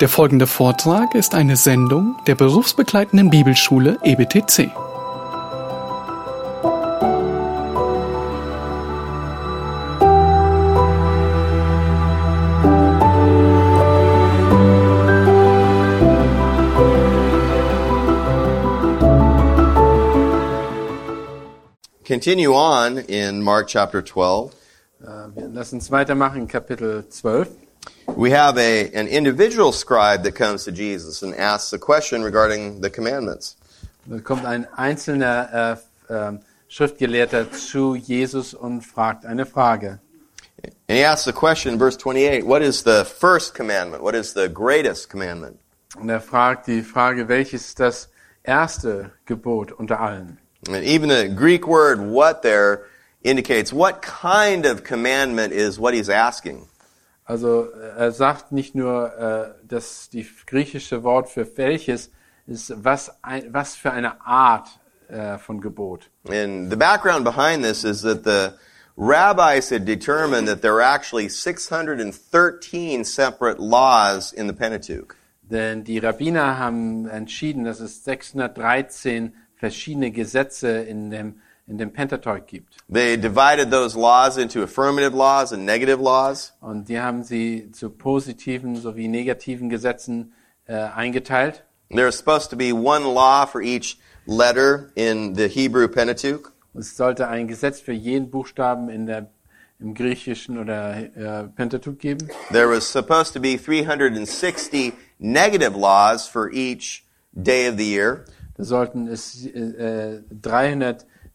Der folgende Vortrag ist eine Sendung der berufsbegleitenden Bibelschule EBTC. Continue on in Mark chapter 12. Äh, Wir lassen uns weitermachen in Kapitel 12. We have a, an individual scribe that comes to Jesus and asks a question regarding the commandments. Da kommt ein einzelner äh, äh, Schriftgelehrter zu Jesus und fragt eine Frage. And he asks the question in verse 28 What is the first commandment? What is the greatest commandment? Und er fragt die Frage, welches ist das erste Gebot unter allen? And even the Greek word what there indicates what kind of commandment is what he's asking. Also äh, er sagt nicht nur, äh, dass die griechische Wort für welches ist, was, ein, was für eine Art äh, von Gebot. And the background behind this is that the rabbis had determined that there were actually 613 separate laws in the Pentateuch. Denn die Rabbiner haben entschieden, dass es 613 verschiedene Gesetze in dem, in dem Pentateuch gibt. They divided those laws into affirmative laws and negative laws. Und die haben sie zu positiven sowie negativen Gesetzen äh, eingeteilt. There's supposed to be one law for each letter in the Hebrew Pentateuch. Es sollte ein Gesetz für jeden Buchstaben in der, im Griechischen oder äh, Pentateuch geben. There was supposed to be 360 negative laws for each day of the year. Da sollten es äh, äh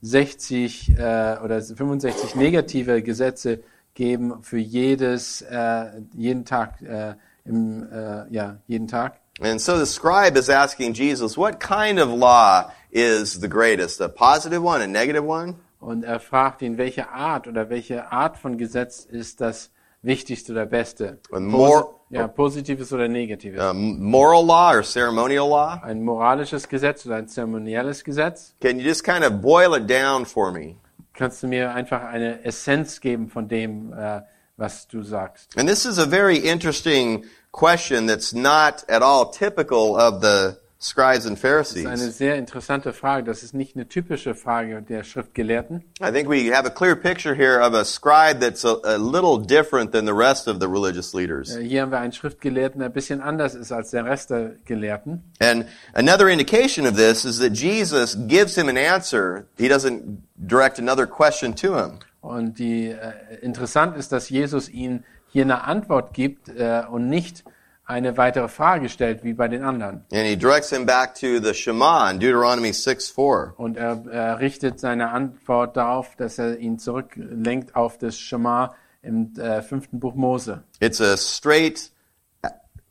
360 äh, oder 65 negative Gesetze geben für jedes, äh, jeden Tag, äh, im, äh, ja, jeden Tag. And so the scribe is asking Jesus, what kind of law is the greatest? A positive one, a negative one? Und er fragt ihn, welche Art oder welche Art von Gesetz ist das wichtigste oder beste? Und mor- ja, positives oder negatives? Uh, a moral law or ceremonial law? Ein moralisches Gesetz oder ein zeremonielles Gesetz? Can you just kind of boil it down for me? Kannst du mir einfach eine Essenz geben von dem, äh, was du sagst? And this is a very interesting question that's not at all typical of the scribes and Das ist eine Pharisees. sehr interessante Frage. Das ist nicht eine typische Frage der Schriftgelehrten. I think we have a clear picture here of a scribe that's a, a little different than the rest of the religious leaders. Äh, Hier haben wir einen Schriftgelehrten, der ein bisschen anders ist als der Rest der Gelehrten. And another indication of this is that Jesus gives him an answer. He doesn't direct another question to him. Und die äh, interessant ist, dass Jesus ihnen hier eine Antwort gibt äh, und nicht eine weitere Frage stellt wie bei den anderen. And he directs him back to the Shema in Deuteronomy 6 4. Und er, er richtet seine Antwort darauf, dass er ihn zurücklenkt auf das Schema im äh, fünften Buch Mose. It's a straight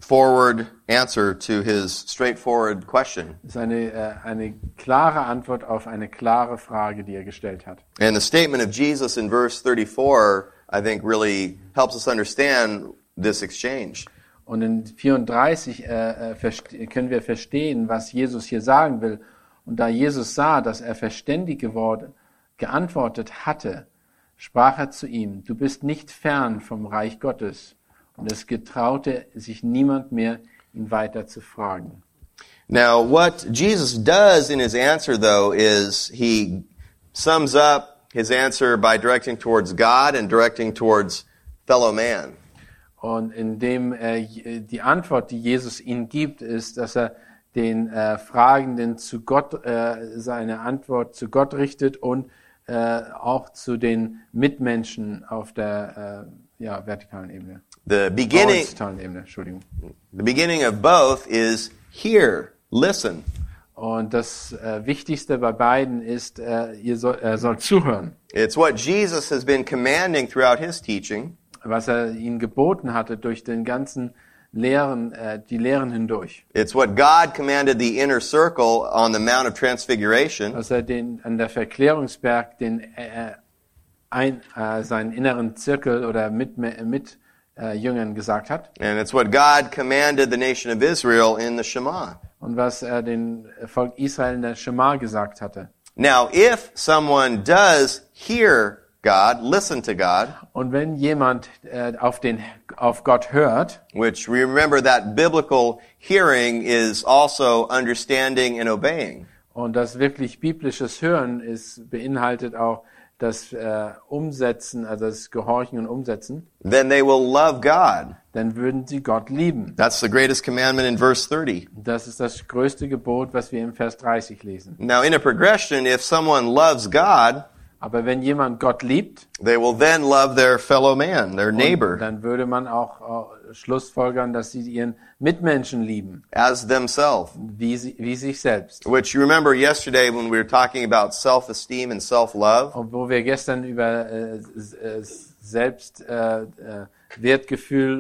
forward answer to his straightforward question. Das ist eine, äh, eine klare Antwort auf eine klare Frage, die er gestellt hat. And the statement of Jesus in verse 34, I think, really helps us understand this exchange. Und in 34 äh, äh, können wir verstehen, was Jesus hier sagen will. Und da Jesus sah, dass er verständig geworden, geantwortet hatte, sprach er zu ihm, du bist nicht fern vom Reich Gottes. Und es getraute sich niemand mehr, ihn weiter zu fragen. Now, what Jesus does in his answer, though, is he sums up his answer by directing towards God and directing towards fellow man. Und indem äh, die Antwort, die Jesus ihnen gibt, ist, dass er den äh, Fragenden zu Gott äh, seine Antwort zu Gott richtet und äh, auch zu den Mitmenschen auf der äh, ja, vertikalen Ebene. The beginning, Horizontalen Ebene, Entschuldigung. the beginning of both is hear, listen. Und das äh, Wichtigste bei beiden ist, äh, ihr soll, er soll zuhören. It's what Jesus has been commanding throughout his teaching. Was er ihnen geboten hatte durch den ganzen Lehren, äh, die Lehren hindurch. It's what God commanded the inner circle on the Mount of Transfiguration. dass er den, an der Verklärungsberg den, äh, ein, äh, seinen inneren Zirkel oder mit, mit äh, Jüngern gesagt hat And it's what God commanded the nation of Israel in the Shema. und was er den Volk Israel in der Schema gesagt hatte. Now, if someone does hear God, listen to God, Und wenn jemand äh, auf, den, auf Gott hört, which remember that biblical hearing is also understanding and obeying. und das wirklich biblisches Hören ist, beinhaltet auch das äh, Umsetzen, also das Gehorchen und Umsetzen, Then they will love God. dann würden sie Gott lieben. That's the greatest commandment in verse 30. Das ist das größte Gebot, was wir im Vers 30 lesen. Now, in a progression, if someone loves God, Aber wenn jemand Gott liebt, they will then love their fellow man, their neighbor, dann würde man auch schlussfolgern, dass sie ihren Mitmenschen lieben, as themselves. wie, sie, wie sich selbst. Which you remember yesterday when we were talking about self-esteem and self-love. Und wo wir gestern über äh, äh, Selbst, äh, äh,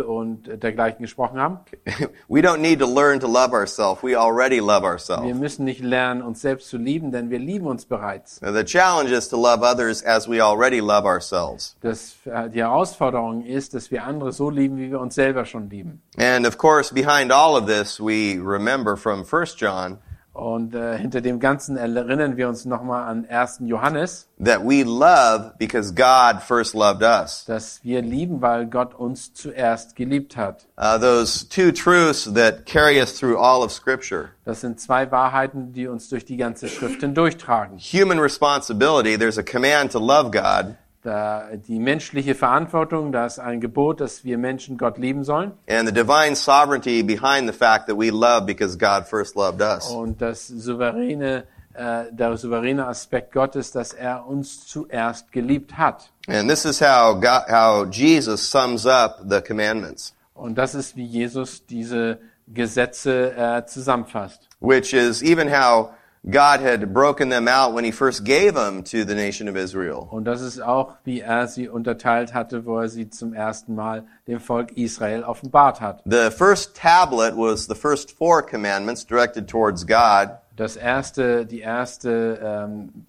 und dergleichen gesprochen haben. we don't need to learn to love ourselves. We already love Wir ourselves. müssen nicht lernen, uns selbst zu lieben, denn wir lieben uns bereits. The challenge is to love others as we already love ourselves. Das, äh, die Herausforderung ist, dass wir andere so lieben, wie wir uns selber schon lieben. And of course, behind all of this, we remember from 1 John Und äh, hinter dem Ganzen erinnern wir uns nochmal an 1. Johannes, that we love because God first loved us. dass wir lieben, weil Gott uns zuerst geliebt hat. Uh, those two truths that carry us through all of Scripture. Das sind zwei Wahrheiten, die uns durch die ganze Schrift hindurchtragen. Human responsibility, there's a command to love God, die menschliche Verantwortung, da ist ein Gebot, dass wir Menschen Gott lieben sollen. and the divine sovereignty behind the fact that we love because God first loved us. Und das souveräne, äh, der souveräne Aspekt Gottes, dass er uns zuerst geliebt hat. And this is how God, how Jesus sums up the commandments, Und das ist, wie Jesus diese Gesetze äh, zusammenfasst. which is even how God had broken them out when he first gave them to the nation of Israel. Und das ist auch, wie er sie unterteilt hatte, wo er sie zum ersten Mal dem Volk Israel offenbart hat. The first tablet was the first four commandments directed towards God, Das erste, die erste, ähm,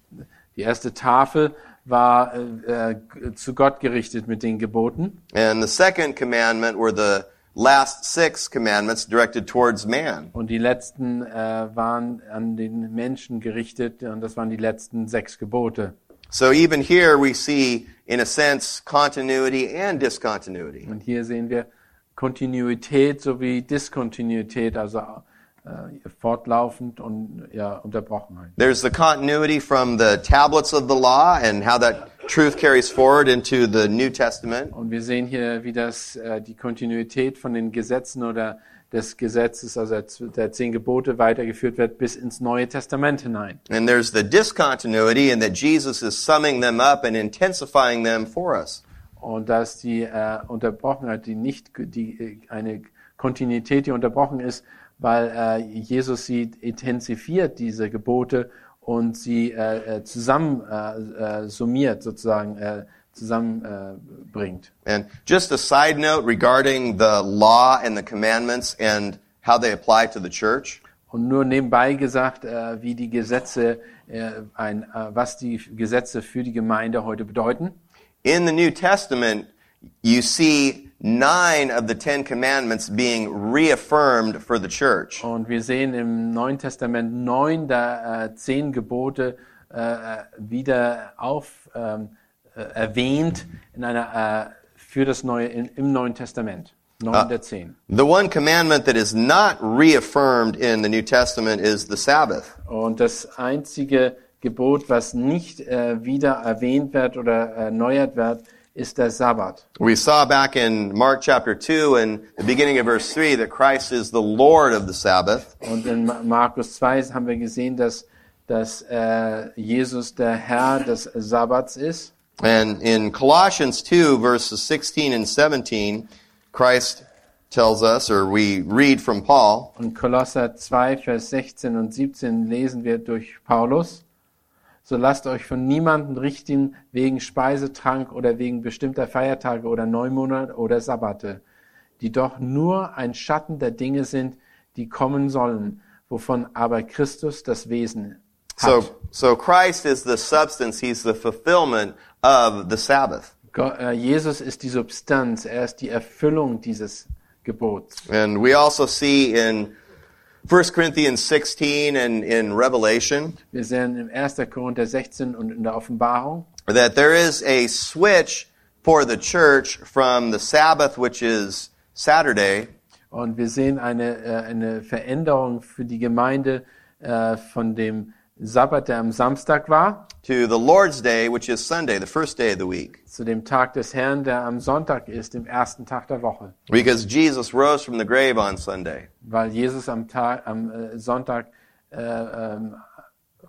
die erste Tafel war äh, äh, zu Gott gerichtet mit den Geboten. and the second commandment were the last six commandments directed towards man. Und die letzten äh, waren an den Menschen gerichtet und das waren die letzten sechs Gebote. So even here we see, in a sense, continuity and discontinuity. Und hier sehen wir Kontinuität sowie Diskontinuität, also fortlaufend und ja, Unterbrochenheit. There's the continuity from the tablets of the law and how that truth carries forward into the New Testament. Und wir sehen hier, wie das äh, die Kontinuität von den Gesetzen oder des Gesetzes, also der- zehn Gebote weitergeführt wird bis ins Neue Testament hinein. And there's the discontinuity in that Jesus is summing them up and intensifying them for us. Und da ist die äh, Unterbrochenheit, die nicht, die, äh, eine Kontinuität, die unterbrochen ist, weil äh, Jesus sie intensiviert, diese Gebote, und sie äh, äh, zusammen äh, äh, summiert, sozusagen äh, zusammenbringt. Äh. And just a side note regarding the law and the commandments and how they apply to the church. und nur nebenbei gesagt, äh, wie die Gesetze, äh, ein, äh, was die Gesetze für die Gemeinde heute bedeuten. In the New Testament, you see nine of the Ten Commandments being reaffirmed for the church. Und wir sehen im Neuen Testament neun der äh, zehn Gebote äh, äh, wieder auf ähm, äh, erwähnt in einer äh, für das neue in, im Neuen Testament. Neun der zehn. The one commandment that is not reaffirmed in the New Testament is the Sabbath. Und das einzige Gebot, was nicht äh, wieder erwähnt wird oder erneuert wird, ist der Sabbat. We saw back in Mark chapter 2 and the beginning of verse 3 that Christ is the Lord of the Sabbath. Und in Ma- Markus 2 haben wir gesehen, dass, dass äh, Jesus der Herr des Sabbats ist. And in Colossians 2 verses 16 and 17, Christ tells us, or we read from Paul, Und Kolosser 2, Vers 16 und 17 lesen wir durch Paulus. So lasst euch von niemandem richten wegen Speisetrank oder wegen bestimmter Feiertage oder Neumonat oder Sabbate, die doch nur ein Schatten der Dinge sind, die kommen sollen, wovon aber Christus das Wesen hat. So, so Christ is the substance. He's the fulfillment of the Sabbath. Äh, Jesus ist die Substanz, er ist die Erfüllung dieses Gebots. And we also see in 1 Corinthians 16 and in Revelation Wir sehen im 1. Korinther 16 und in der Offenbarung, that there is a switch for the church from the Sabbath, which is Saturday, Und wir sehen eine, äh, eine Veränderung für die Gemeinde äh, von dem Sabbat, der am Samstag war, to the Lord's Day, which is Sunday, the first day of the week. zu dem Tag des Herrn, der am Sonntag ist, dem ersten Tag der Woche. Because Jesus rose from the grave on Sunday. Weil Jesus am, Tag, am äh, Sonntag äh, ähm,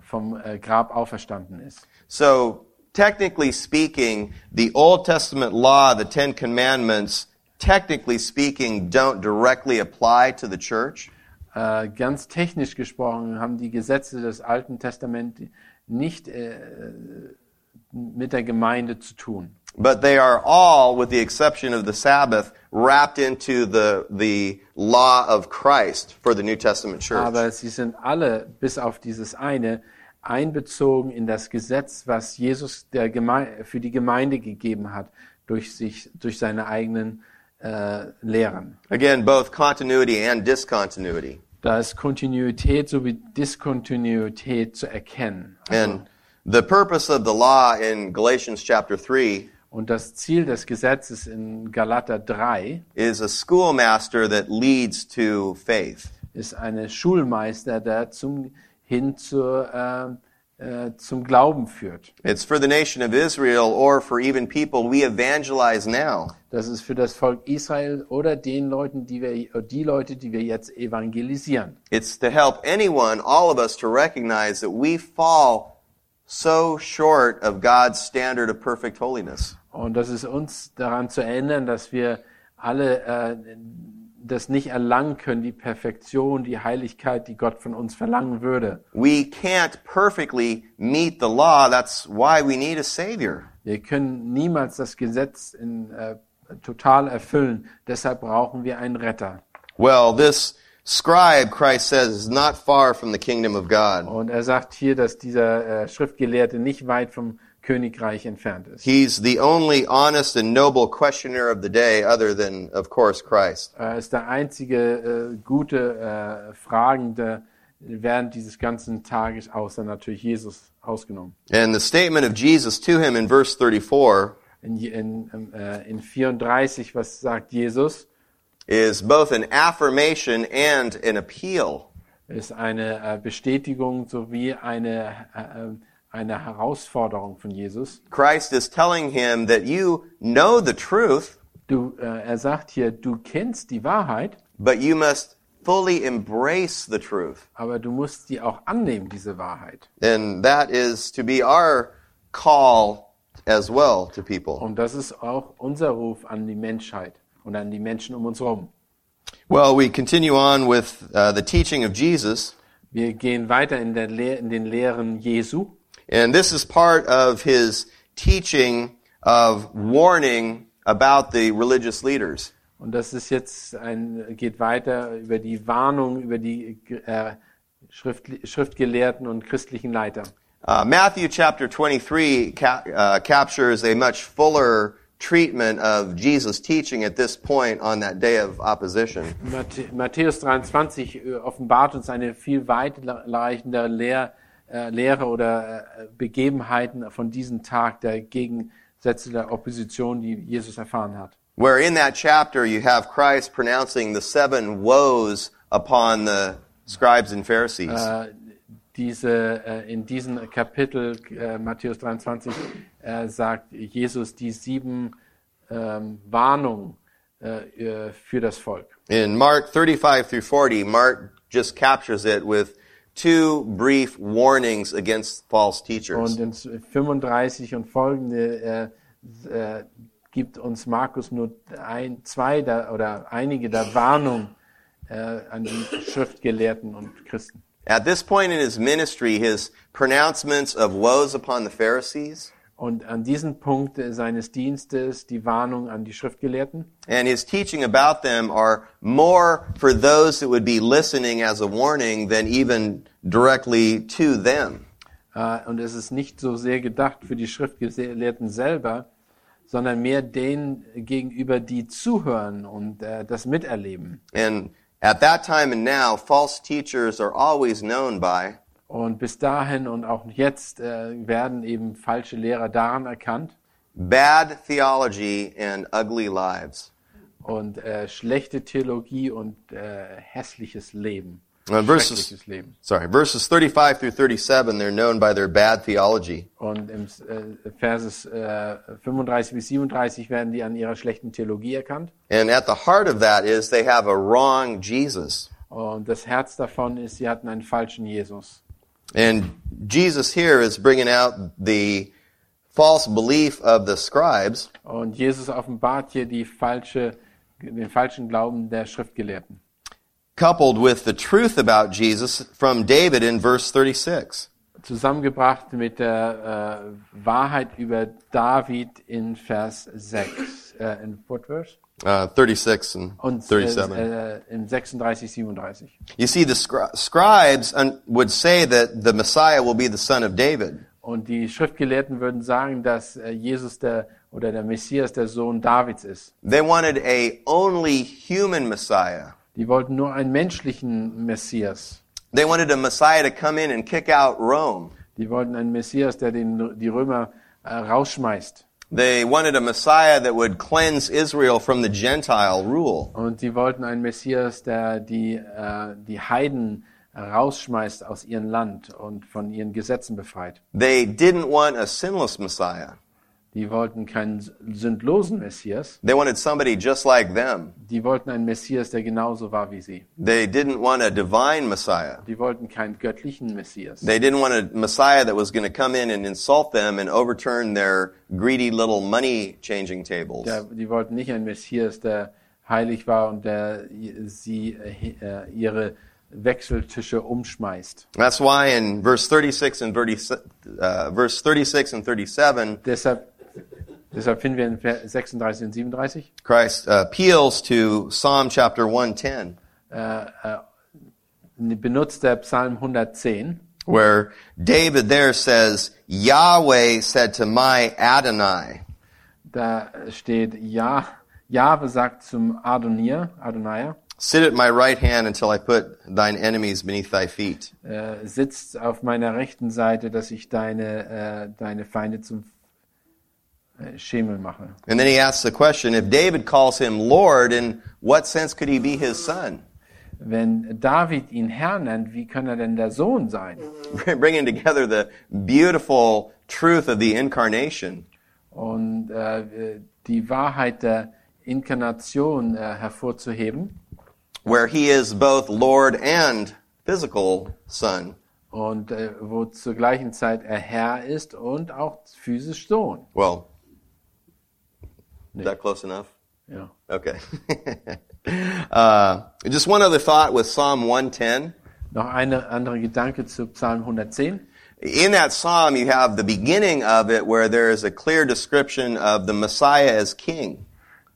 vom äh, Grab auferstanden ist. So, technically speaking, the Old Testament law, the Ten Commandments, technically speaking, don't directly apply to the church. Äh, ganz technisch gesprochen haben die Gesetze des Alten Testaments nicht äh, mit der Gemeinde zu tun. But they are all, with the exception of the Sabbath, wrapped into the, the law of Christ for the New Testament church. Aber sie sind alle, bis auf dieses eine, einbezogen in das Gesetz, was Jesus der Geme für die Gemeinde gegeben hat, durch, sich, durch seine eigenen äh, Lehren. Again, both continuity and discontinuity. Da ist Kontinuität sowie Diskontinuität zu erkennen. And the purpose of the law in Galatians chapter 3 Und das Ziel des Gesetzes in Galater 3 is a schoolmaster that leads to faith. ist eine Schulmeister, der zum, hin zur, äh, zum Glauben führt. It's for the nation of Israel or for even people we evangelize now. Das ist für das Volk Israel oder den Leuten, die wir, die Leute, die wir jetzt evangelisieren. It's to help anyone, all of us, to recognize that we fall so short of God's standard of perfect holiness. Und das ist uns daran zu erinnern, dass wir alle äh, das nicht erlangen können, die Perfektion, die Heiligkeit, die Gott von uns verlangen würde. We can't perfectly meet the law. That's why we need a Savior. Wir können niemals das Gesetz in, äh, total erfüllen. Deshalb brauchen wir einen Retter. Well, this scribe, Christ says, is not far from the kingdom of God. Und er sagt hier, dass dieser äh, Schriftgelehrte nicht weit vom Königreich entfernt ist. He's the only honest and noble questioner of the day, other than, of course, Christ. Er ist der einzige äh, gute äh, Fragende während dieses ganzen Tages, außer natürlich Jesus ausgenommen. And the statement of Jesus to him in verse 34 In, in, äh, in 34, was sagt Jesus? is both an affirmation and an appeal. Ist eine äh, Bestätigung sowie eine, äh, äh, eine Herausforderung von Jesus. Christ is telling him that you know the truth, Du, äh, er sagt hier, du kennst die Wahrheit, but you must fully embrace the truth. aber du musst sie auch annehmen, diese Wahrheit. And that is to be our call as well to people. Und das ist auch unser Ruf an die Menschheit und an die Menschen um uns herum. Well, we continue on with uh, the teaching of Jesus, Wir gehen weiter in, Lehr in den Lehren Jesu. And this is part of his teaching of warning about the religious leaders. Und das ist jetzt ein, geht weiter über die Warnung über die äh, Schrift, Schriftgelehrten und christlichen Leiter. Uh, Matthew chapter 23 ca- uh, captures a much fuller treatment of Jesus' teaching at this point on that day of opposition. Matth- Matthäus 23 äh, offenbart uns eine viel weitreichende Lehr, äh, Lehre oder äh, Begebenheiten von diesem Tag der Gegensätze der Opposition, die Jesus erfahren hat. Where in that chapter you have Christ pronouncing the seven woes upon the scribes and Pharisees. Äh, diese, äh, in diesem Kapitel, Matthäus 23, äh, sagt Jesus die sieben ähm, Warnungen für das Volk. In Mark 35 through 40, Mark just captures it with two brief warnings against false teachers. Und in 35 und folgende äh, äh, gibt uns Markus nur ein, zwei der, oder einige der Warnungen äh, an die Schriftgelehrten und Christen. At this point in his ministry, his pronouncements of woes upon the Pharisees Und an diesem Punkt äh, seines Dienstes die Warnung an die Schriftgelehrten and his teaching about them are more for those that would be listening as a warning than even directly to them. Äh, und es ist nicht so sehr gedacht für die Schriftgelehrten selber, sondern mehr denen gegenüber, die zuhören und äh, das miterleben. And at that time and now, false teachers are always known by Und bis dahin und auch jetzt äh, werden eben falsche Lehrer daran erkannt bad theology and ugly lives. und äh, schlechte Theologie und äh, hässliches Leben. Uh, verses, Leben. sorry, verses 35 through 37, they're known by their bad theology. Und im äh, Verses äh, 35 bis 37 werden die an ihrer schlechten Theologie erkannt. And at the heart of that is they have a wrong Jesus. Und das Herz davon ist, sie hatten einen falschen Jesus. And Jesus here is bringing out the false belief of the scribes Und Jesus offenbart hier die falsche, den falschen Glauben der Schriftgelehrten. coupled with the truth about Jesus from David in verse 36. Zusammengebracht mit der äh, Wahrheit über David in Vers 6. Äh, in what verse? Uh, 36 and Und 37. äh, äh, in 36, 37. You see, the scri- scribes would say that the Messiah will be the son of David. Und die Schriftgelehrten würden sagen, dass äh, Jesus der oder der Messias der Sohn Davids ist. They wanted a only human Messiah. Die wollten nur einen menschlichen Messias. They wanted a Messiah to come in and kick out Rome. Die wollten einen Messias, der den, die Römer äh, rausschmeißt. They wanted a Messiah that would cleanse Israel from the Gentile rule. Und sie wollten einen Messias, der die, äh, die Heiden rausschmeißt aus ihrem Land und von ihren Gesetzen befreit. They didn't want a sinless Messiah. Die wollten keinen sündlosen Messias. They wanted somebody just like them. Die wollten einen Messias, der genauso war wie sie. They didn't want a divine Messiah. Die wollten keinen göttlichen Messias. They didn't want a Messiah that was going to come in and insult them and overturn their greedy little money changing tables. Der, die wollten nicht einen Messias, der heilig war und der sie äh, ihre Wechseltische umschmeißt. That's why in verse 36 and 30, uh, verse 36 and 37, Deshalb, deshalb finden wir in Vers 36 und 37 Christ uh, appeals to Psalm chapter 110, benutzt der Psalm 110, where David there says, Yahweh said to my Adonai, da steht, ja, Jahwe sagt zum Adonir, Adonai, Sit at my right hand until I put thine enemies beneath thy feet. äh, sitzt auf meiner rechten Seite, dass ich deine, äh, deine Feinde zum äh, Schemel mache. And then he asks the question, if David calls him Lord, in what sense could he be his son? Wenn David ihn Herr nennt, wie kann er denn der Sohn sein? Bringing together the beautiful truth of the incarnation. Und äh, die Wahrheit der Inkarnation äh, hervorzuheben where he is both Lord and physical son. und äh, wo zur gleichen Zeit er Herr ist und auch physisch Sohn. Well, is that close enough? Ja. Okay. uh, just one other thought with Psalm 110. Noch eine andere Gedanke zu Psalm 110. In that psalm, you have the beginning of it where there is a clear description of the Messiah as king.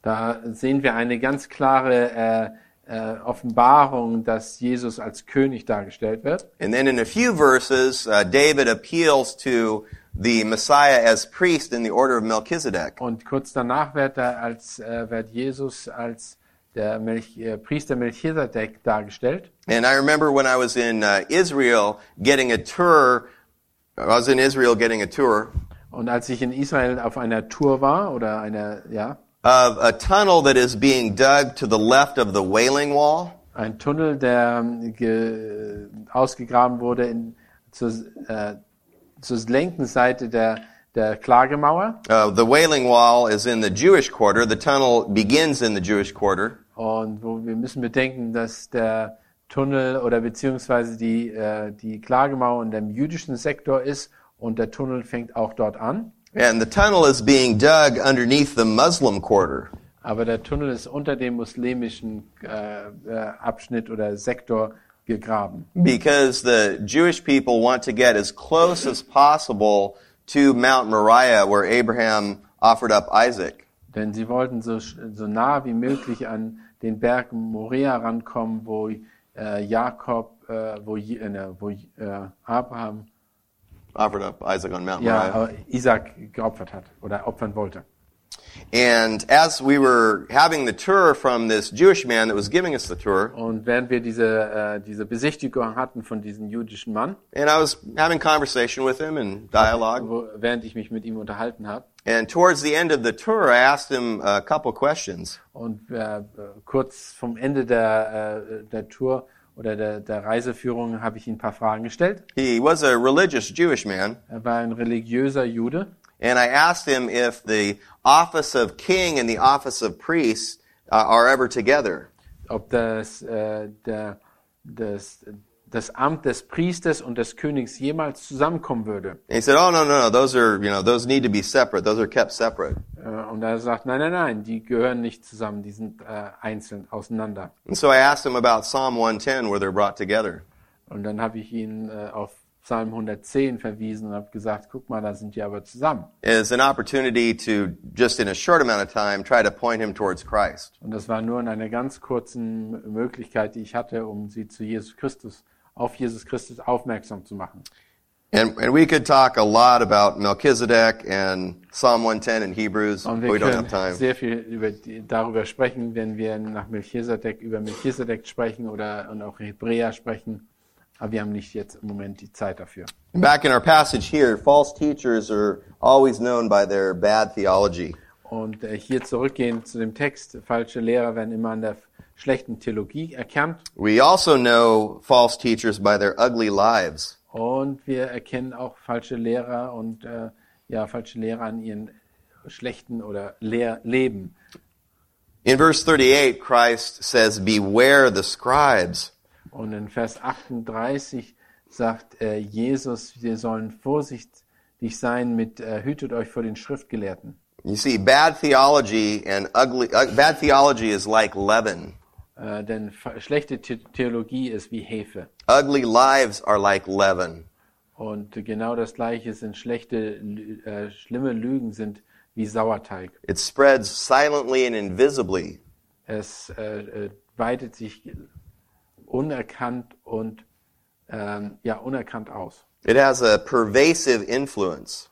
Da sehen wir eine ganz klare äh, äh, Offenbarung, dass Jesus als König dargestellt wird. And then in a few verses, uh, David appeals to the Messiah as priest in the order of Melchizedek. Und kurz danach wird er als äh, wird Jesus als der Melch, äh, Priester Melchisedek dargestellt. And I remember when I was in uh, Israel getting a tour, I was in Israel getting a tour Und als ich in Israel auf einer Tour war oder einer ja of a tunnel that is being dug to the left of the Wailing Wall. ein Tunnel, der ähm, ge, ausgegraben wurde in, zur, äh, zur linken Seite der der Klagemauer. Uh, the Wailing Wall is in the Jewish quarter. The tunnel begins in the Jewish quarter. Und wo wir müssen bedenken, dass der Tunnel oder beziehungsweise die, äh, die Klagemauer in dem jüdischen Sektor ist und der Tunnel fängt auch dort an. And the tunnel is being dug underneath the Muslim quarter. Aber der Tunnel ist unter dem muslimischen äh, äh, Abschnitt oder Sektor gegraben. Because the Jewish people want to get as close as possible to Mount Moriah where Abraham offered up Isaac. Denn sie wollten so, so nah wie möglich an den Berg Moria rankommen, wo äh, Jakob, äh, wo, äh, wo äh, Abraham, Offered up Isaac on Mount ja, Moriah. aber Isaac geopfert hat oder opfern wollte. And as we were having the tour from this Jewish man that was giving us the tour, Und während wir diese, äh, diese Besichtigung hatten von diesem jüdischen Mann, and I was having conversation with him and dialogue, wo, während ich mich mit ihm unterhalten habe, and towards the end of the tour, I asked him a couple questions. und äh, kurz vom Ende der, äh, der Tour oder der, der Reiseführung habe ich ihm ein paar Fragen gestellt. He was a religious Jewish man, Er war ein religiöser Jude and I asked him if the office of king and the office of priest uh, are ever together. ob das, äh, der, das, das Amt des Priesters und des Königs jemals zusammenkommen würde. And he said, "Oh no, no, no. Those are you know those need to be separate. Those are kept separate." Äh, und er sagt, nein, nein, nein, die gehören nicht zusammen, die sind äh, einzeln auseinander. And so I asked him about Psalm 110, where they're brought together. Und dann habe ich ihn äh, auf Psalm 110 verwiesen und habe gesagt, guck mal, da sind die aber zusammen. As an opportunity to just in a short amount of time try to point him towards Christ. Und das war nur in einer ganz kurzen Möglichkeit, die ich hatte, um sie zu Jesus Christus, auf Jesus Christus aufmerksam zu machen. And, and we could talk a lot about Melchizedek and Psalm 110 in Hebrews, Und wir we don't have time. sehr viel über darüber sprechen, wenn wir nach Melchisedek über Melchisedek sprechen oder und auch Hebräer sprechen. Aber wir haben nicht jetzt im Moment die Zeit dafür. Back in our passage here, false teachers are always known by their bad theology. Und äh, hier zurückgehend zu dem Text, falsche Lehrer werden immer an der schlechten Theologie erkannt. We also know false teachers by their ugly lives. Und wir erkennen auch falsche Lehrer und äh, ja, falsche Lehrer an ihren schlechten oder Lehr Leben. In verse 38, Christ says, Beware the scribes. Und in Vers 38 sagt äh, Jesus, wir sollen vorsichtig sein mit, äh, hütet euch vor den Schriftgelehrten. You see, bad theology and ugly, uh, bad theology is like leaven. Äh, denn schlechte The Theologie ist wie Hefe. Ugly lives are like leaven. Und genau das Gleiche sind schlechte, äh, schlimme Lügen sind wie Sauerteig. It spreads silently and invisibly. Es äh, äh, weitet sich unerkannt und ähm, ja unerkannt aus. It has a pervasive influence.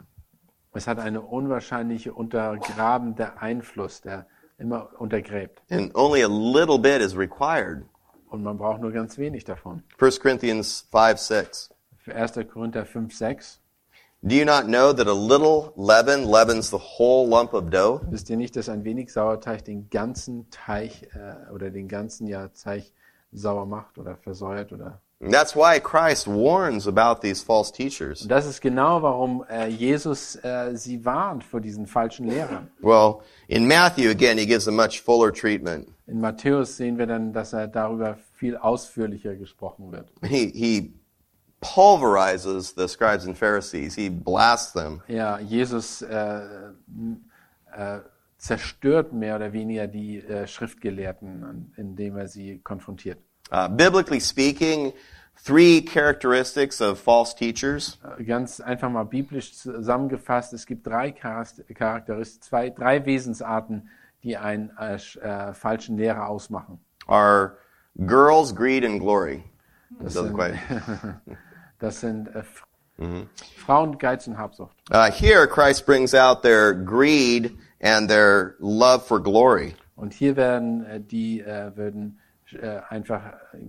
Es hat eine unwahrscheinliche untergrabende Einfluss, der immer untergräbt. And only a little bit is required. Und man braucht nur ganz wenig davon. 1 Corinthians 5 6. Für 1. Korinther 5, 6. Do you not know that a little leaven leavens the whole lump of dough? Wisst ihr nicht, dass ein wenig Sauerteig den ganzen Teig äh, oder den ganzen ja, Teig sauer macht oder versäuert oder that's why Christ warns about these false teachers. Das ist genau, warum äh, Jesus äh, sie warnt vor diesen falschen Lehrern. Well, in Matthew, again, he gives a much fuller treatment. In Matthäus sehen wir dann, dass er darüber viel ausführlicher gesprochen wird. He, he pulverizes the scribes and Pharisees. He blasts them. Ja, Jesus äh, äh, zerstört mehr oder weniger die äh, Schriftgelehrten, indem er sie konfrontiert. Uh, biblically speaking, three characteristics of false teachers. Äh, Ganz einfach mal biblisch zusammengefasst, es gibt drei Charakteristika, zwei, drei Wesensarten, die einen äh, äh, falschen Lehrer ausmachen. are girls, greed, and glory. Doesn't sind-. Das sind äh, F- Frauen, Geiz und Habsucht. Uh, here, Christ brings out their greed and their love for glory. Und hier werden äh, die äh, würden äh, einfach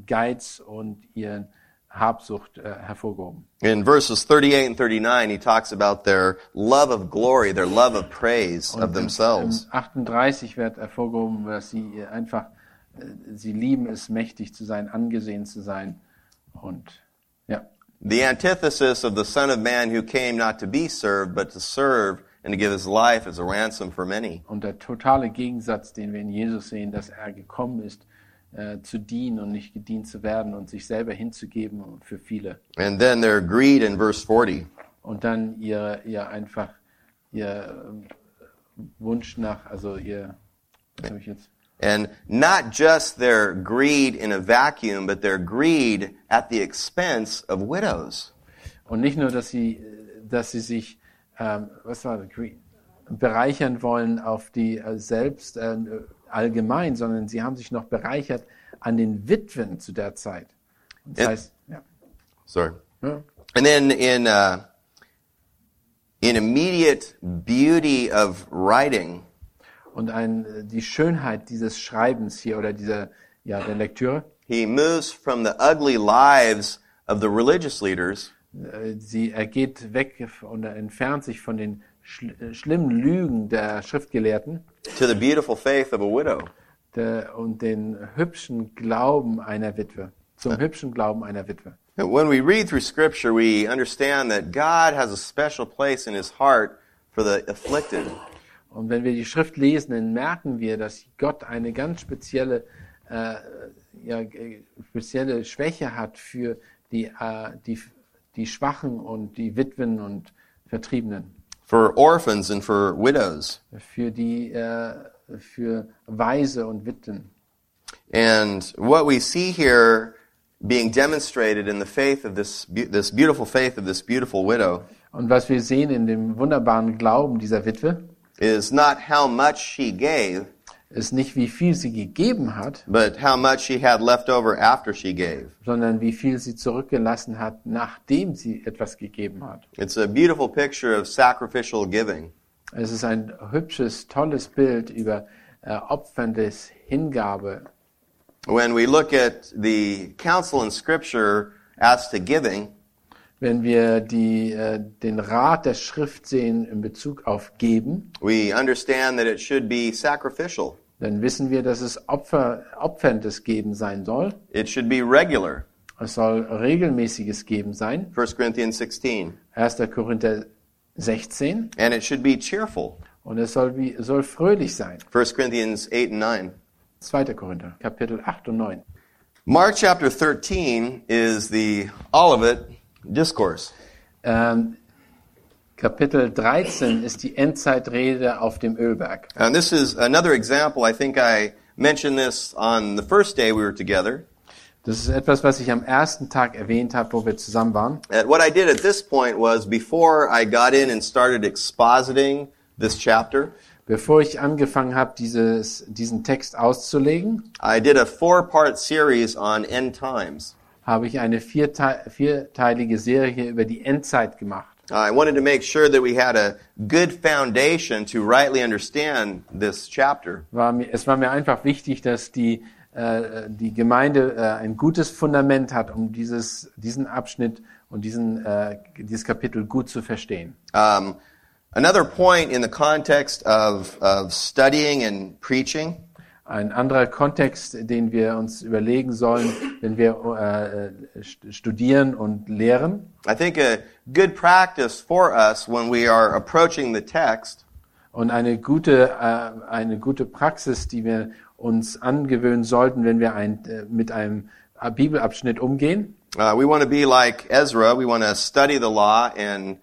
Geiz und ihren Habsucht äh, hervorgehoben. In verses 38 and 39, he talks about their love of glory, their love of praise of themselves. Im 38 wird hervorgehoben, dass sie äh, einfach, äh, sie lieben es, mächtig zu sein, angesehen zu sein. Und ja, The antithesis of the Son of Man who came not to be served, but to serve and to give his life as a ransom for many. und der totale Gegensatz, den wir in Jesus sehen, dass er gekommen ist, äh, zu dienen und nicht gedient zu werden und sich selber hinzugeben für viele. And then their greed in verse 40. Und dann ihr, ihr einfach, ihr ähm, Wunsch nach, also ihr, was habe ich jetzt? And not just their greed in a vacuum, but their greed at the expense of widows. Und nicht nur, dass sie, äh, dass sie sich, ähm, was war das, bereichern wollen auf die äh, selbst äh, allgemein, sondern sie haben sich noch bereichert an den Witwen zu der Zeit. Das Ja. heißt, ja, Sorry. ja, And then in uh, in immediate beauty of writing, Und ein, die Schönheit dieses Schreibens hier oder dieser, ja, der Lektüre, He moves from the ugly lives of the religious leaders äh, sie, er geht weg und er entfernt sich von den schl äh, schlimmen Lügen der Schriftgelehrten to the beautiful faith of a widow. der, und den hübschen Glauben einer Witwe, zum hübschen Glauben einer Witwe. When we read through Scripture, we understand that God has a special place in His heart for the afflicted. Und wenn wir die Schrift lesen, dann merken wir, dass Gott eine ganz spezielle, äh, ja, äh, spezielle Schwäche hat für die, äh, die, die Schwachen und die Witwen und Vertriebenen, for orphans and for widows. für die, äh, für Waise und Witwen. And what we see here being demonstrated in the faith of this, this beautiful faith of this beautiful widow Und was wir sehen in dem wunderbaren Glauben dieser Witwe, is not how much she gave, ist nicht, wie viel sie gegeben hat, but how much she had left over after she gave. sondern wie viel sie zurückgelassen hat, nachdem sie etwas gegeben hat. It's a beautiful picture of sacrificial giving. Es ist ein hübsches, tolles Bild über äh, opferndes Hingabe. When we look at the counsel in Scripture as to giving, Wenn wir die, äh, den Rat der Schrift sehen in Bezug auf Geben, we understand that it should be sacrificial. Dann wissen wir, dass es Opfer, opferndes Geben sein soll. It should be regular. Es soll regelmäßiges Geben sein. 1 Corinthians 16. 1. Korinther 16. And it should be cheerful. Und es soll, wie, soll fröhlich sein. 1 Corinthians 8 and 9. 2. Korinther, Kapitel 8 und 9. Mark chapter 13 is the Olivet discourse. Ähm, Kapitel 13 ist die Endzeitrede auf dem Ölberg. And this is another example. I think I mentioned this on the first day we were together. Das ist etwas, was ich am ersten Tag erwähnt habe, wo wir zusammen waren. And what I did at this point was before I got in and started expositing this chapter, Bevor ich angefangen habe, dieses, diesen Text auszulegen, I did a four part series on end times. habe ich eine vierte, vierteilige Serie über die Endzeit gemacht. I wanted to make sure that we had a good foundation to rightly understand this chapter. War mir, es war mir einfach wichtig, dass die, äh, die Gemeinde äh, ein gutes Fundament hat, um dieses, diesen Abschnitt und diesen, äh, dieses Kapitel gut zu verstehen. Um, another point in the context of, of studying and preaching Ein anderer Kontext, den wir uns überlegen sollen, wenn wir äh, st- studieren und lehren. I think a good practice for us when we are approaching the text Und eine gute, äh, eine gute Praxis, die wir uns angewöhnen sollten, wenn wir ein, äh, mit einem Bibelabschnitt umgehen. Uh, we want to be like Ezra. We want to study the law and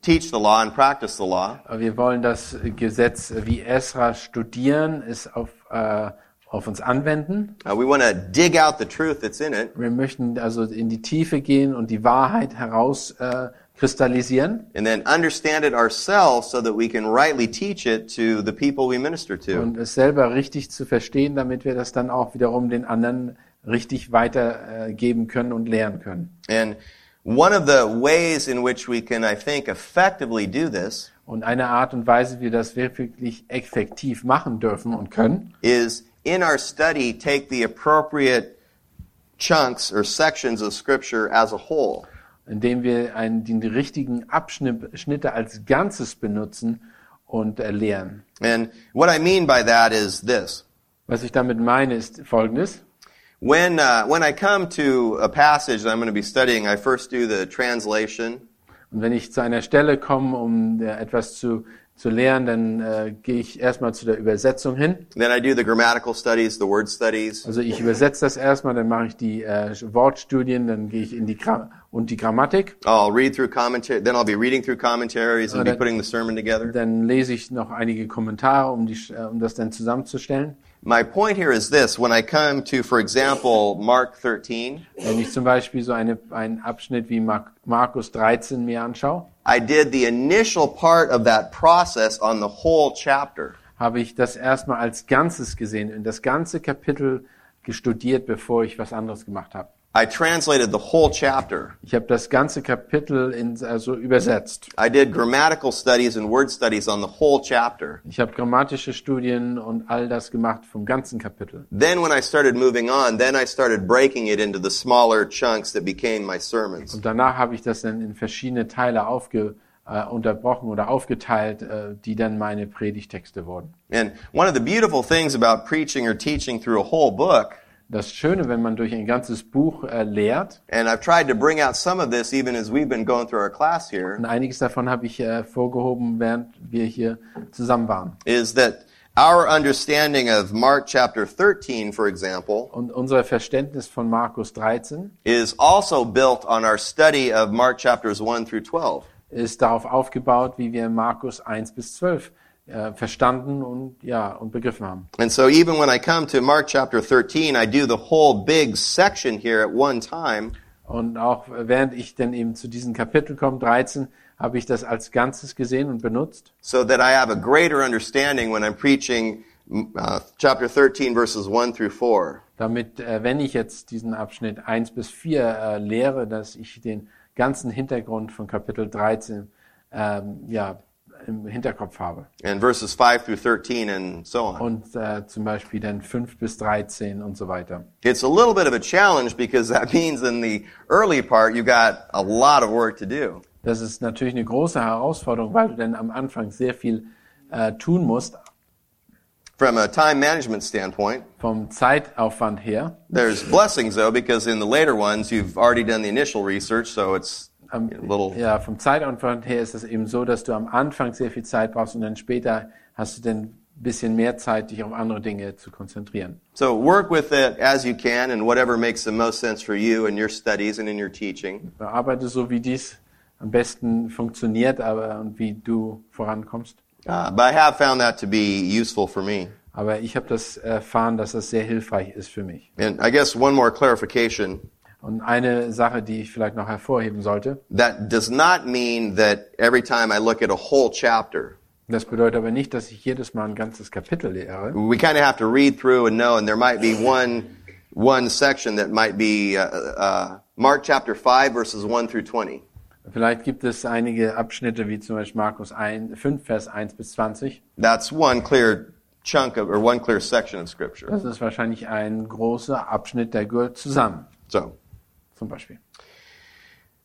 teach the law and practice the law. Wir wollen das Gesetz wie Esra studieren, es auf, äh, auf uns anwenden. Uh, we want to dig out the truth that's in it Wir möchten also in die Tiefe gehen und die Wahrheit heraus äh, kristallisieren and then understand it ourselves so that we can rightly teach it to the people we minister to. und es selber richtig zu verstehen, damit wir das dann auch wiederum den anderen richtig weitergeben können und lehren können. And one of the ways in which we can, I think, effectively do this Und eine Art und Weise, wie wir das wirklich effektiv machen dürfen und können, is in our study take the appropriate chunks or sections of scripture as a whole. indem wir einen, die richtigen Abschnitte als Ganzes benutzen und äh, lehren. And what I mean by that is this. Was ich damit meine, ist Folgendes. When, uh, when I come to a passage that I'm going to be studying, I first do the translation. Und wenn ich zu einer Stelle komme, um etwas zu, zu lernen, dann äh, gehe ich erstmal zu der Übersetzung hin. Then I do the grammatical studies, the word studies. Also ich übersetze das erstmal, dann mache ich die äh, Wortstudien, dann gehe ich in die Gra und die Grammatik. I'll read through commentary, then I'll be reading through commentaries and be Oder- putting the sermon together. Dann lese ich noch einige Kommentare, um, die, äh, um das dann zusammenzustellen. My point here is this. When I come to, for example, Mark 13, Wenn ich zum Beispiel so eine, einen Abschnitt wie Mark, Markus 13 mir anschaue, I did the initial part of that process on the whole chapter. habe ich das erstmal als Ganzes gesehen, in das ganze Kapitel gestudiert, bevor ich was anderes gemacht habe. I translated the whole chapter. Ich habe das ganze Kapitel in, also übersetzt. I did grammatical studies and word studies on the whole chapter. Ich habe grammatische Studien und all das gemacht vom ganzen Kapitel. Then when I started moving on, then I started breaking it into the smaller chunks that became my sermons. Und danach habe ich das dann in verschiedene Teile aufge, äh, unterbrochen oder aufgeteilt, äh, die dann meine Predigtexte wurden. And one of the beautiful things about preaching or teaching through a whole book, Das Schöne, wenn man durch ein ganzes Buch äh, lehrt, and I've tried to bring out some of this even as we've been going through our class here, und einiges davon habe ich äh, vorgehoben, während wir hier zusammen waren. is that our understanding of Mark chapter 13, for example, Und unser Verständnis von Markus 13 is also built on our study of Mark chapters 1 through 12. ist darauf aufgebaut, wie wir Markus 1 bis 12 äh, verstanden und ja und begriffen haben. And so even when I come to Mark chapter 13, I do the whole big section here at one time. Und auch während ich dann eben zu diesem Kapitel komme, 13, habe ich das als Ganzes gesehen und benutzt, so that I have a greater understanding when I'm preaching uh, chapter 13 verses 1 through 4. damit, äh, wenn ich jetzt diesen Abschnitt 1 bis 4 äh, lehre, dass ich den ganzen Hintergrund von Kapitel 13 ähm, ja, im Hinterkopf habe. And verses 5 through 13 and so on. Und äh, zum Beispiel dann 5 bis 13 und so weiter. It's a little bit of a challenge because that means in the early part you got a lot of work to do. Das ist natürlich eine große Herausforderung, weil du dann am Anfang sehr viel äh, tun musst, From a time management standpoint, vom Zeitaufwand her. there's blessings though because in the later ones you've already done the initial research, so it's Am, ja, vom Zeitaufwand her ist es eben so, dass du am Anfang sehr viel Zeit brauchst und dann später hast du dann ein bisschen mehr Zeit, dich auf andere Dinge zu konzentrieren. So work with it as you can and whatever makes the most sense for you in your studies and in your teaching. Bearbeite so, wie dies am besten funktioniert aber, und wie du vorankommst. Uh, but I have found that to be useful for me. Aber ich habe das erfahren, dass das sehr hilfreich ist für mich. And I guess one more clarification. Und eine Sache, die ich vielleicht noch hervorheben sollte, That does not mean that every time I look at a whole chapter, das bedeutet aber nicht, dass ich jedes Mal ein ganzes Kapitel lehre. we kind of have to read through and know, and there might be one, one section that might be uh, uh, Mark chapter 5 verses 1 through 20. Vielleicht gibt es einige Abschnitte, wie zum Beispiel Markus 1, 5, Vers 1 bis 20. That's one clear chunk of, or one clear section of scripture. Das ist wahrscheinlich ein großer Abschnitt, der gehört zusammen, So, zum Beispiel.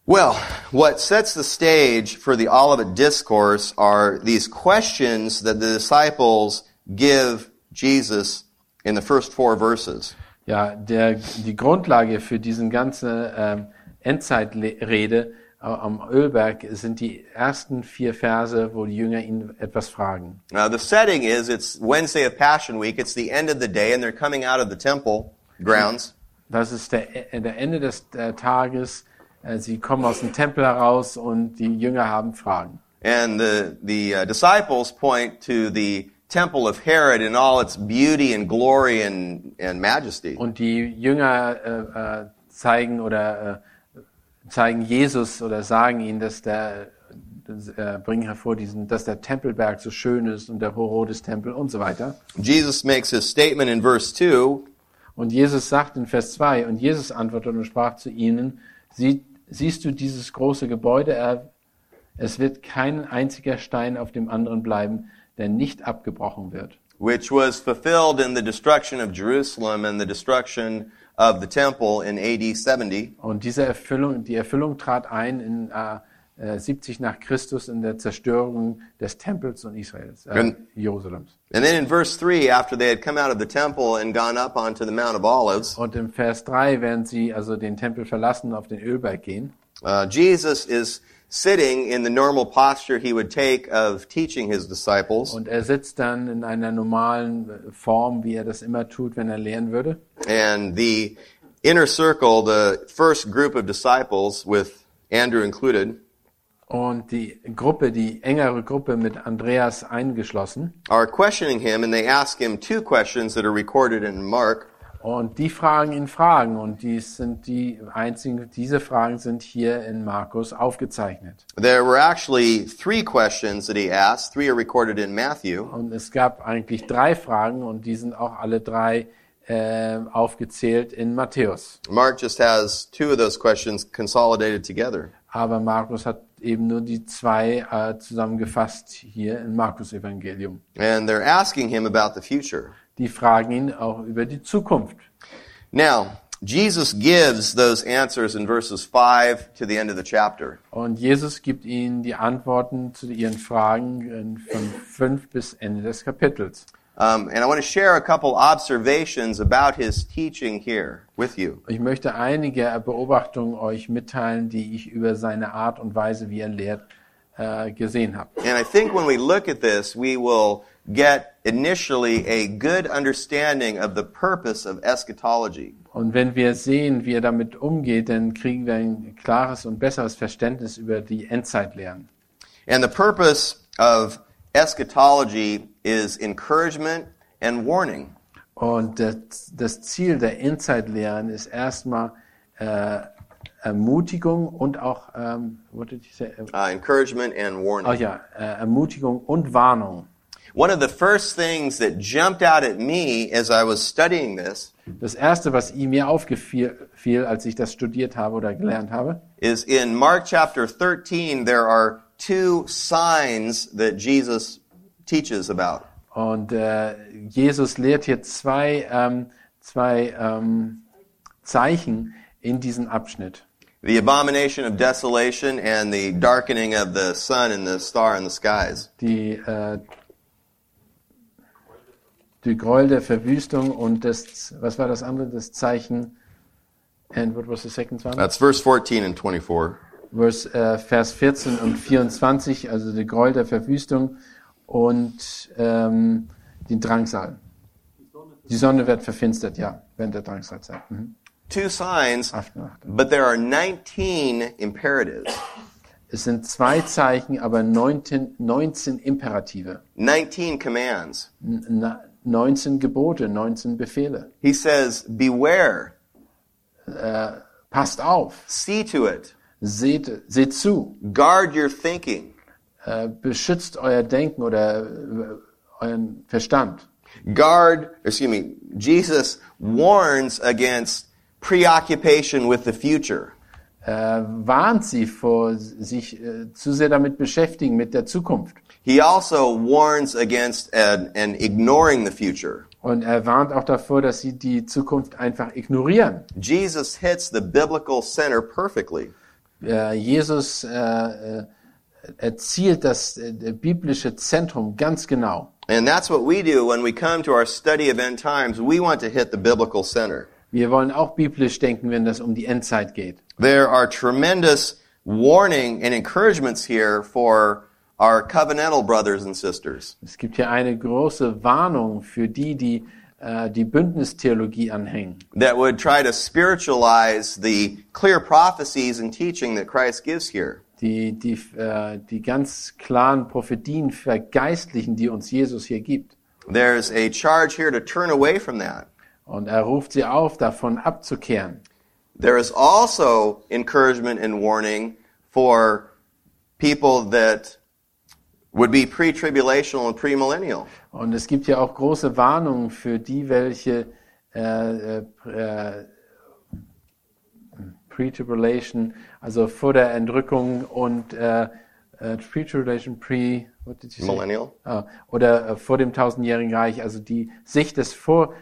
well, what sets the stage for the Olivet Discourse are these questions that the disciples give Jesus in the first four verses. Ja, der, die Grundlage für diesen ganze ähm, Endzeitrede äh, am Ölberg sind die ersten vier Verse, wo die Jünger ihn etwas fragen. Now, the setting is it's Wednesday of Passion Week. It's the end of the day, and they're coming out of the temple grounds. Das ist der, äh, der Ende des äh, Tages. Äh, sie kommen aus dem Tempel heraus und die Jünger haben Fragen. And the, the uh, disciples point to the temple of Herod in all its beauty and glory and, and majesty. Und die Jünger äh, zeigen oder äh, zeigen Jesus oder sagen ihnen, dass der äh, bringen hervor diesen, dass der Tempelberg so schön ist und der Herodes-Tempel und so weiter. Jesus makes his statement in verse 2 Und Jesus sagt in Vers 2, und Jesus antwortete und sprach zu ihnen, Sie, siehst du dieses große Gebäude, es wird kein einziger Stein auf dem anderen bleiben, der nicht abgebrochen wird. which was fulfilled in the destruction of Jerusalem and the destruction of the temple in AD 70. Und diese Erfüllung, die Erfüllung trat ein in äh, 70 nach Christus in der Zerstörung des Tempels und Israels, äh, Und- Jerusalems. And then in verse 3, after they had come out of the temple and gone up onto the Mount of Olives, Und im Vers 3, während sie also den Tempel verlassen und auf den Ölberg gehen, uh, Jesus is sitting in the normal posture he would take of teaching his disciples. und er sitzt dann in einer normalen äh, Form, wie er das immer tut, wenn er lehren würde. And the inner circle, the first group of disciples, with Andrew included, Und die Gruppe, die engere Gruppe mit Andreas eingeschlossen. are questioning him, and they ask him two questions that are recorded in Mark. Und die fragen ihn Fragen. Und dies sind die einzigen, diese Fragen sind hier in Markus aufgezeichnet. There were actually three questions that he asked. Three are recorded in Matthew. Und es gab eigentlich drei Fragen und die sind auch alle drei äh, aufgezählt in Matthäus. Mark just has two of those questions consolidated together. Aber Markus hat eben nur die zwei äh, zusammengefasst hier im Markus Evangelium. And they're asking him about the future. Die fragen ihn auch über die Zukunft. Now, Jesus gives those answers in verses 5 to the end of the chapter. Und Jesus gibt ihnen die Antworten zu ihren Fragen von fünf bis Ende des Kapitels. Um, and I want to share a couple observations about his teaching here with you. Ich möchte einige Beobachtungen euch mitteilen, die ich über seine Art und Weise, wie er lehrt, äh, gesehen habe. And I think when we look at this, we will get initially a good understanding of the purpose of eschatology. Und wenn wir sehen, wie er damit umgeht, dann kriegen wir ein klares und besseres Verständnis über die Endzeitlehren. And the purpose of eschatology is encouragement and warning. Und das, das Ziel der Endzeitlehren ist erstmal äh, Ermutigung und auch, ähm, what did you say? Uh, encouragement and warning. Oh ja, äh, Ermutigung und Warnung. One of the first things that jumped out at me as I was studying this Das erste, was mir aufgefiel, fiel, als ich das studiert habe oder gelernt habe, is in Mark chapter 13, there are two signs that Jesus teaches about. Und äh, Jesus lehrt hier zwei, ähm, zwei ähm, Zeichen in diesem Abschnitt. The abomination of desolation and the darkening of the sun and the star in the skies. Die, äh, die Gräuel der Verwüstung und das, was war das andere, das Zeichen, and what was the second one? That's verse 14 and 24. Vers, äh, Vers 14 und 24, also die Gräuel der Verwüstung und ähm, die Drangsal. Die Sonne wird verfinstert, ja, während der Drangsalzeit. Mhm. Two signs, Nacht. but there are 19 imperatives. Es sind zwei Zeichen, aber 19, 19 Imperative, 19 commands. N- na- 19 Gebote, 19 Befehle. He says, beware, Passt auf, see to it, seht, seht zu, guard your thinking, äh, beschützt euer Denken oder äh, euren Verstand. guard, excuse me, Jesus warns against preoccupation with the future. Äh, warnt sie vor sich äh, zu sehr damit beschäftigen mit der Zukunft. He also warns against an, an ignoring the future. Und er warnt auch davor, dass sie die Zukunft einfach ignorieren. Jesus hits the biblical center perfectly. Äh, Jesus äh, äh, erzielt das biblische Zentrum ganz genau. And that's what we do when we come to our study of end times. We want to hit the biblical center. Wir wollen auch biblisch denken, wenn das um die Endzeit geht. There are tremendous warning and encouragements here for our covenantal brothers and sisters. Es gibt hier eine große Warnung für die, die die Bündnistheologie anhängen, that would try to spiritualize the clear prophecies and teaching that Christ gives here. die die äh, die ganz klaren Prophetien vergeistlichen, die uns Jesus hier gibt. There's a charge here to turn away from that. Und er ruft sie auf, davon abzukehren. There is also encouragement and warning for people that would be pre-tribulational and premillennial. Und es gibt ja auch große Warnungen für die, welche äh, äh, äh, Pre-Tribulation, also vor der Entrückung und äh, äh, Pre-Tribulation, Pre, what did you say? Millennial. Ah, oder äh, vor dem tausendjährigen Reich, also die Sicht des vor,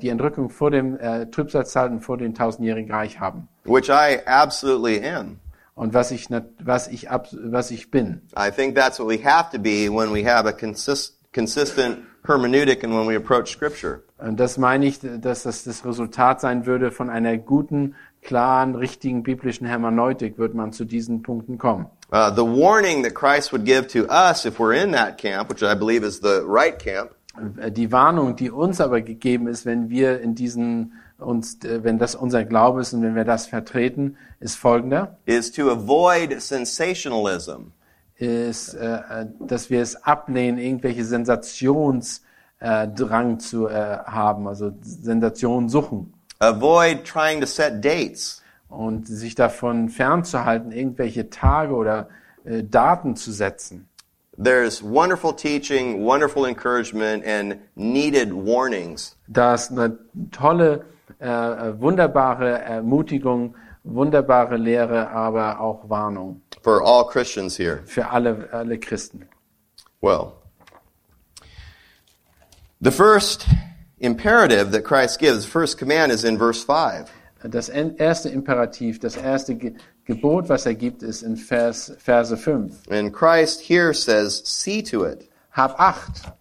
die Entrückung vor dem äh, Trübsalzeiten vor dem tausendjährigen Reich haben. Which I absolutely am. Und was ich, was ich, was ich bin. I think that's what we have to be when we have a consist, consistent hermeneutic and when we approach Scripture. Und das meine ich, dass das das Resultat sein würde von einer guten, klaren, richtigen biblischen Hermeneutik, wird man zu diesen Punkten kommen. Uh, the warning that Christ would give to us if we're in that camp, which I believe is the right camp, Äh, Die Warnung, die uns aber gegeben ist, wenn wir in diesen uns, äh, wenn das unser Glaube ist und wenn wir das vertreten, ist folgender: is to avoid sensationalism. ist, äh, äh, dass wir es ablehnen, irgendwelche Sensationsdrang zu äh, haben, also Sensation suchen Avoid trying to set dates. und sich davon fernzuhalten, irgendwelche Tage oder äh, Daten zu setzen. there's wonderful teaching, wonderful encouragement, and needed warnings. Da ist eine tolle, äh, äh, wunderbare Ermutigung, wunderbare Lehre, aber auch Warnung for all Christians here. für alle, alle Christen. Well, the first imperative that Christ gives, the first command is in verse 5. Das erste Imperativ, das erste Ge Gebot, was er gibt, ist in Vers, Verse 5. And Christ here says, see to it. Hab Acht,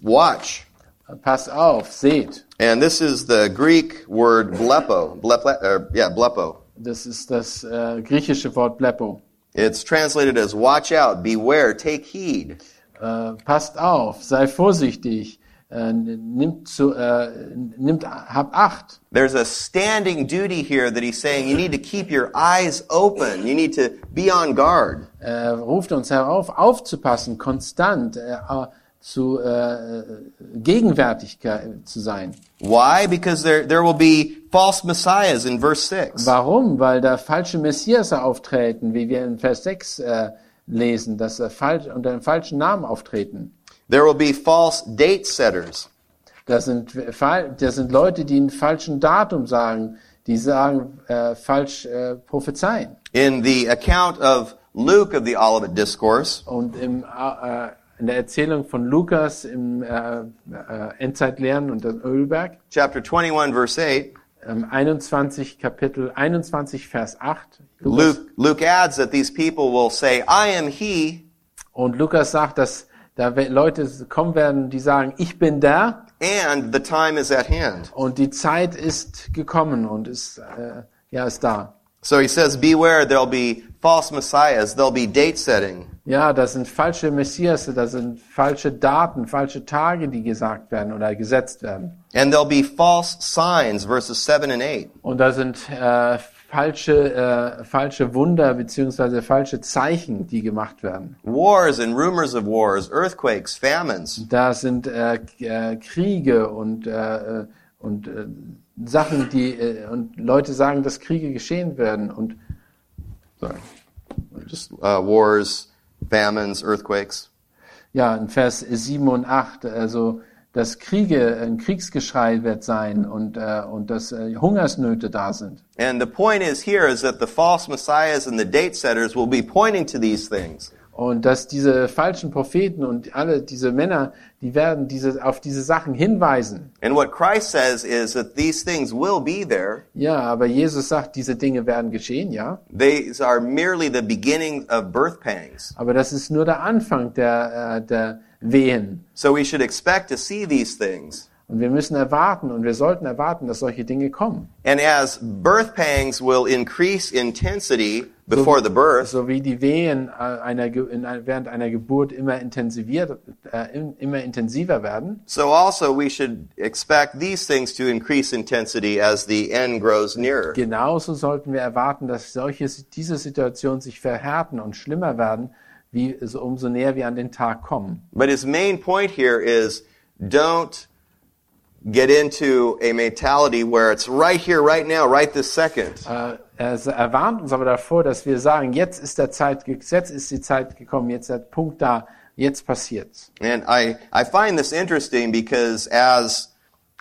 Watch. Passt auf, seht. And this is the Greek word blepo. Blepo, or, yeah, blepo. Das ist das äh, griechische Wort Blepo. It's translated as watch out, beware, take heed. Äh, passt auf, sei vorsichtig, äh, nimmt, zu, äh, nimmt, hab Acht. There's a standing duty here that he's saying you need to keep your eyes open. You need to be on guard. Ruft uns herauf, aufzupassen, konstant äh, zu äh, gegenwärtig ge- zu sein. Why? Because there, there will be false messiahs in verse 6. Warum? Weil da falsche Messias auftreten, wie wir in Vers 6 äh, lesen, dass er falsch, unter einem falschen Namen auftreten. There will be false date setters. Das sind, das sind Leute, die einen falschen Datum sagen, die sagen äh, falsch äh, prophezeien. In the account of Luke of the Olivet Discourse, Und im, äh, in der Erzählung von Lukas im äh, äh, Endzeitlehren und dem Ölberg, chapter 21, verse 8, ähm, 21 Kapitel 21 Vers 8. Lukas, Luke, Luke adds that these people will say, I am he, und Lukas sagt, dass da Leute kommen werden, die sagen, ich bin der and the time is at hand. und die Zeit ist gekommen und ist äh, ja ist da. So he says, beware, there'll be false messiahs, there'll be date setting. Ja, das sind falsche Messias, das sind falsche Daten, falsche Tage, die gesagt werden oder gesetzt werden. And there'll be false signs, verses 7 and 8. Und da sind äh, falsche, äh, falsche Wunder beziehungsweise falsche Zeichen, die gemacht werden. Wars and rumors of wars, earthquakes, famines. Da sind äh, äh, Kriege und, äh, äh, und äh, Sachen, die äh, und Leute sagen, dass Kriege geschehen werden und Sorry. Just uh, wars, famines, earthquakes. ja, in Vers 7 und 8, also dass Kriege, ein Kriegsgeschrei wird sein und, äh, und dass äh, Hungersnöte da sind. And the point is here is that the false messiahs and the date setters will be pointing to these things. Und dass diese falschen Propheten und alle diese Männer, die werden diese, auf diese Sachen hinweisen. And what Christ says is that these things will be there. Ja, aber Jesus sagt, diese Dinge werden geschehen, ja. These are merely the beginning of birth pangs. Aber das ist nur der Anfang der, äh, der Wehen. So we should expect to see these things. Und wir müssen erwarten und wir sollten erwarten, dass solche Dinge kommen. And as birth pangs will increase intensity before the birth, So wie die Wehen äh, einer, Ge- in, ein- während einer Geburt immer intensiviert, äh, immer intensiver werden, so also we should expect these things to increase intensity as the end grows nearer. genauso sollten wir erwarten, dass solche, diese Situationen sich verhärten und schlimmer werden, wie, so, umso näher wir an den Tag kommen. But his main point here is don't get into a mentality where it's right here, right now, right this second. Äh, er, warnt uns aber davor, dass wir sagen, jetzt ist der Zeit, jetzt ist die Zeit gekommen, jetzt ist der Punkt da, jetzt passiert's. And I, I find this interesting because as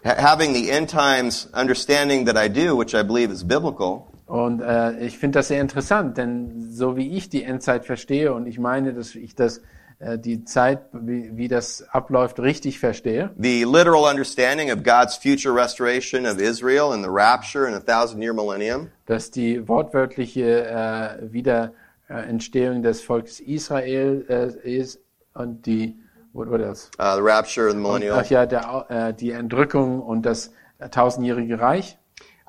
ha- having the end times understanding that I do, which I believe is biblical, Und äh, ich finde das sehr interessant, denn so wie ich die Endzeit verstehe und ich meine, dass ich das die Zeit, wie, wie das abläuft, richtig verstehe, the literal understanding of God's future restoration of Israel and the rapture in a thousand year millennium, dass die wortwörtliche äh, Wiederentstehung des Volkes Israel äh, ist und die what, what else? uh, the rapture of the millennial. Ach ja, der, äh, die Entrückung und das äh, tausendjährige Reich.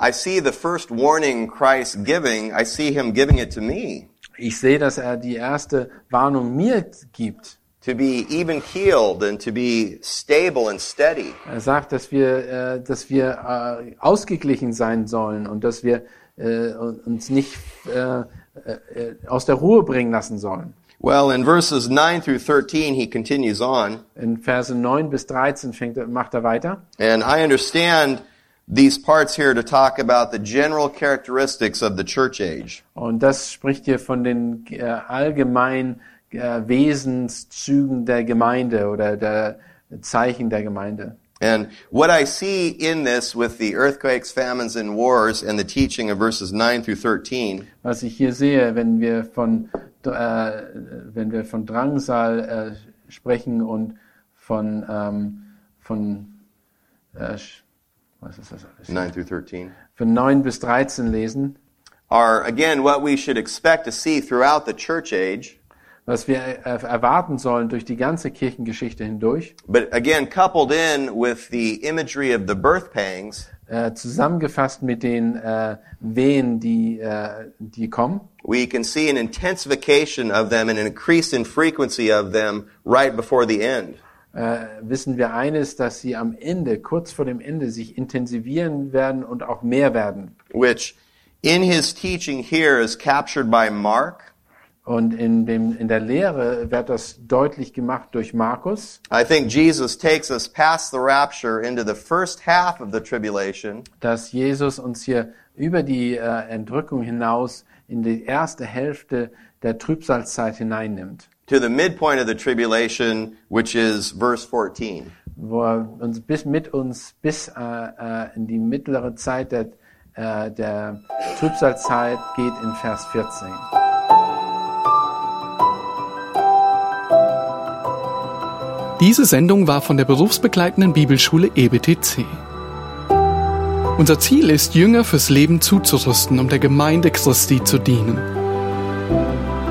I see the first warning Christ giving, I see him giving it to me. Ich sehe, dass er die erste Warnung mir gibt. To be even keeled and to be stable and steady. Er sagt, dass wir, äh, dass wir äh, ausgeglichen sein sollen und dass wir äh, uns nicht äh, äh, aus der Ruhe bringen lassen sollen. Well, in verses 9 through 13, he continues on, In Verse 9 bis 13 fängt macht er weiter. and I understand these parts here to talk about the general characteristics of the church age. Und das spricht hier von den äh, allgemeinen äh, Wesenszügen der Gemeinde oder der Zeichen der Gemeinde. And what I see in this with the earthquakes, famines, and wars and the teaching of verses 9 through 13 Was ich hier sehe, wenn wir von, äh, wenn wir von Drangsal äh, sprechen und von, ähm, von äh, was ist das alles? 9 through 13 Von 9 bis 13 lesen, are again what we should expect to see throughout the church age, was wir äh, erwarten sollen durch die ganze Kirchengeschichte hindurch, but again coupled in with the imagery of the birth pangs, äh, zusammengefasst mit den äh, Wehen, die, äh, die kommen. we can see an intensification of them and an increase in frequency of them right before the end. Äh, wissen wir eines, dass sie am Ende, kurz vor dem Ende, sich intensivieren werden und auch mehr werden. which in his teaching here is captured by Mark. Und in, dem, in der Lehre wird das deutlich gemacht durch Markus, I think Jesus takes us past the rapture into the first half of the tribulation, dass Jesus uns hier über die äh, Entrückung hinaus in die erste Hälfte der Trübsalzeit hineinnimmt, to the midpoint of the tribulation, which is verse 14. wo er uns bis, mit uns bis äh, äh, in die mittlere Zeit der, äh, der Trübsalzeit geht in Vers 14. Diese Sendung war von der berufsbegleitenden Bibelschule EBTC. Unser Ziel ist, Jünger fürs Leben zuzurüsten, um der Gemeinde Christi zu dienen.